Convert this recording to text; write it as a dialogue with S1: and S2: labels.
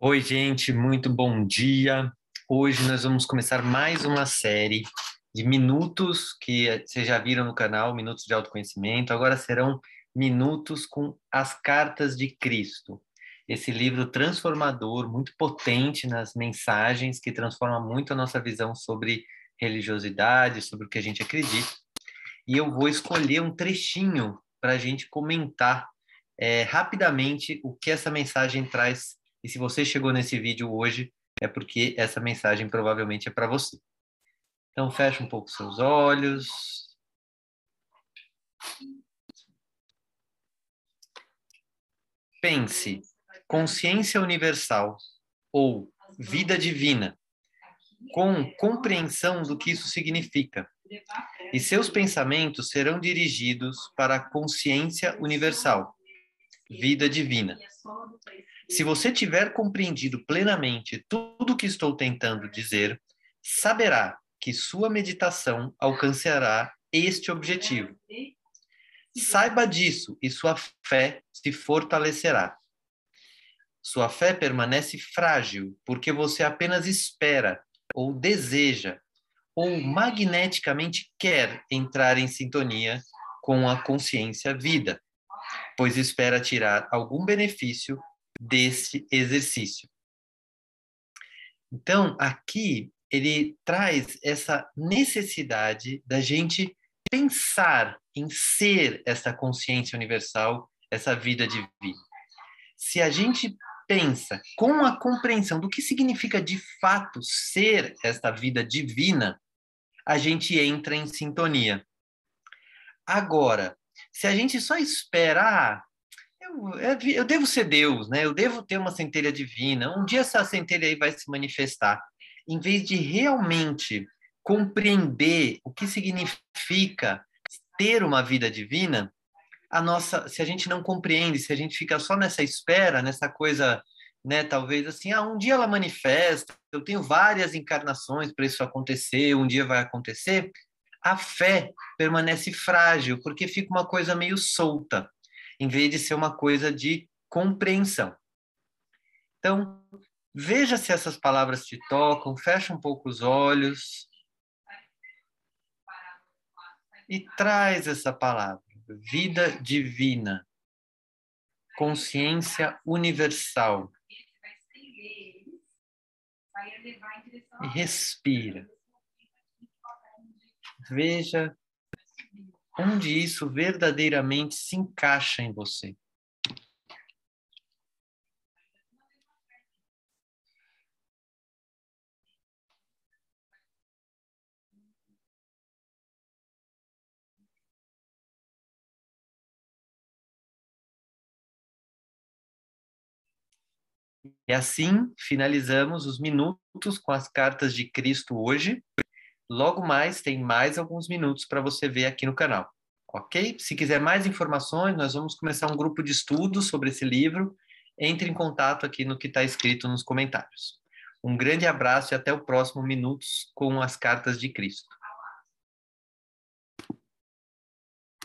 S1: Oi, gente, muito bom dia. Hoje nós vamos começar mais uma série de minutos que vocês já viram no canal, Minutos de Autoconhecimento. Agora serão minutos com as cartas de Cristo. Esse livro transformador, muito potente nas mensagens, que transforma muito a nossa visão sobre religiosidade, sobre o que a gente acredita. E eu vou escolher um trechinho para a gente comentar é, rapidamente o que essa mensagem traz e se você chegou nesse vídeo hoje, é porque essa mensagem provavelmente é para você. Então, feche um pouco seus olhos. Pense, consciência universal ou vida divina, com compreensão do que isso significa. E seus pensamentos serão dirigidos para a consciência universal, vida divina. Se você tiver compreendido plenamente tudo o que estou tentando dizer, saberá que sua meditação alcançará este objetivo. Saiba disso e sua fé se fortalecerá. Sua fé permanece frágil porque você apenas espera ou deseja ou magneticamente quer entrar em sintonia com a consciência vida, pois espera tirar algum benefício desse exercício. Então, aqui ele traz essa necessidade da gente pensar em ser essa consciência universal, essa vida divina. Se a gente pensa com a compreensão do que significa de fato ser esta vida divina, a gente entra em sintonia. Agora, se a gente só esperar, eu, eu devo ser Deus, né? Eu devo ter uma centelha divina. Um dia essa centelha aí vai se manifestar. Em vez de realmente compreender o que significa ter uma vida divina, a nossa, se a gente não compreende, se a gente fica só nessa espera, nessa coisa, né, talvez assim, ah, um dia ela manifesta, eu tenho várias encarnações para isso acontecer, um dia vai acontecer, a fé permanece frágil, porque fica uma coisa meio solta em vez de ser uma coisa de compreensão. Então, veja se essas palavras te tocam, fecha um pouco os olhos e traz essa palavra, vida divina, consciência universal. E respira. Veja onde isso verdadeiramente se encaixa em você. E assim finalizamos os minutos com as cartas de Cristo hoje. Logo mais, tem mais alguns minutos para você ver aqui no canal, ok? Se quiser mais informações, nós vamos começar um grupo de estudos sobre esse livro. Entre em contato aqui no que está escrito nos comentários. Um grande abraço e até o próximo Minutos com as Cartas de Cristo.